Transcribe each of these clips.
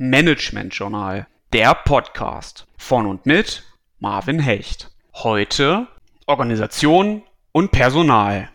Management Journal, der Podcast von und mit Marvin Hecht. Heute Organisation und Personal.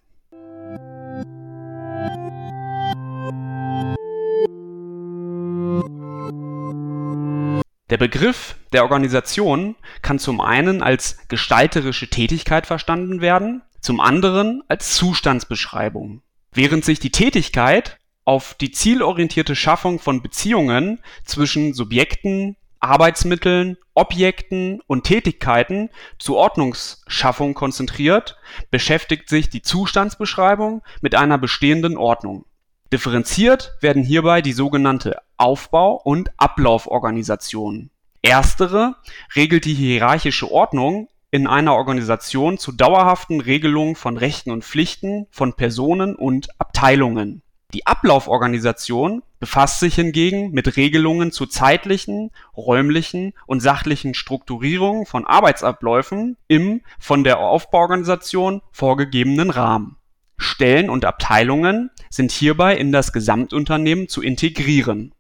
Der Begriff der Organisation kann zum einen als gestalterische Tätigkeit verstanden werden, zum anderen als Zustandsbeschreibung. Während sich die Tätigkeit auf die zielorientierte Schaffung von Beziehungen zwischen Subjekten, Arbeitsmitteln, Objekten und Tätigkeiten zur Ordnungsschaffung konzentriert, beschäftigt sich die Zustandsbeschreibung mit einer bestehenden Ordnung. Differenziert werden hierbei die sogenannte Aufbau und Ablauforganisation. Erstere regelt die hierarchische Ordnung in einer Organisation zur dauerhaften Regelung von Rechten und Pflichten von Personen und Abteilungen die Ablauforganisation befasst sich hingegen mit Regelungen zur zeitlichen, räumlichen und sachlichen Strukturierung von Arbeitsabläufen im von der Aufbauorganisation vorgegebenen Rahmen. Stellen und Abteilungen sind hierbei in das Gesamtunternehmen zu integrieren.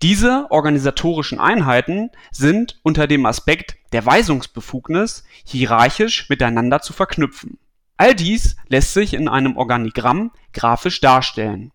Diese organisatorischen Einheiten sind unter dem Aspekt der Weisungsbefugnis hierarchisch miteinander zu verknüpfen. All dies lässt sich in einem Organigramm grafisch darstellen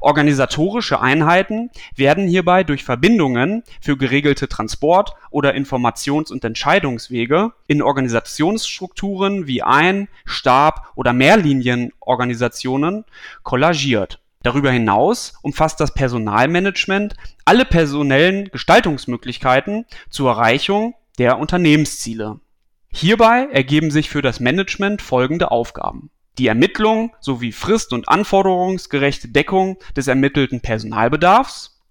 Organisatorische Einheiten werden hierbei durch Verbindungen für geregelte Transport oder Informations und Entscheidungswege in Organisationsstrukturen wie Ein Stab oder Mehrlinienorganisationen kollagiert. Darüber hinaus umfasst das Personalmanagement alle personellen Gestaltungsmöglichkeiten zur Erreichung der Unternehmensziele. Hierbei ergeben sich für das Management folgende Aufgaben die Ermittlung sowie frist und anforderungsgerechte Deckung des ermittelten Personalbedarfs,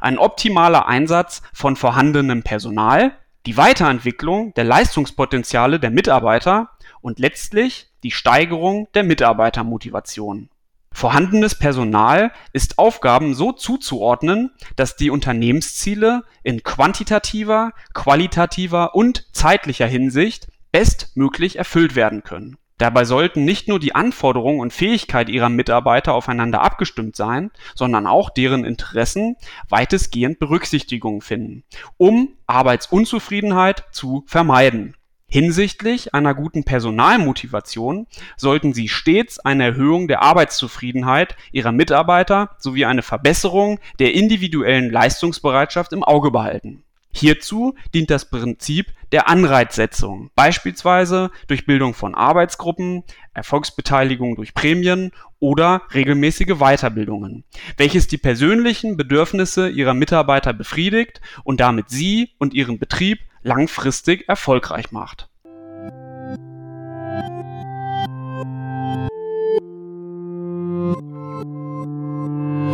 ein optimaler Einsatz von vorhandenem Personal, die Weiterentwicklung der Leistungspotenziale der Mitarbeiter und letztlich die Steigerung der Mitarbeitermotivation. Vorhandenes Personal ist Aufgaben so zuzuordnen, dass die Unternehmensziele in quantitativer, qualitativer und zeitlicher Hinsicht bestmöglich erfüllt werden können Dabei sollten nicht nur die Anforderungen und Fähigkeit ihrer Mitarbeiter aufeinander abgestimmt sein, sondern auch deren Interessen weitestgehend Berücksichtigung finden, um Arbeitsunzufriedenheit zu vermeiden. Hinsichtlich einer guten Personalmotivation sollten Sie stets eine Erhöhung der Arbeitszufriedenheit Ihrer Mitarbeiter sowie eine Verbesserung der individuellen Leistungsbereitschaft im Auge behalten Hierzu dient das Prinzip der Anreizsetzung, beispielsweise durch Bildung von Arbeitsgruppen, Erfolgsbeteiligung durch Prämien oder regelmäßige Weiterbildungen, welches die persönlichen Bedürfnisse ihrer Mitarbeiter befriedigt und damit sie und ihren Betrieb langfristig erfolgreich macht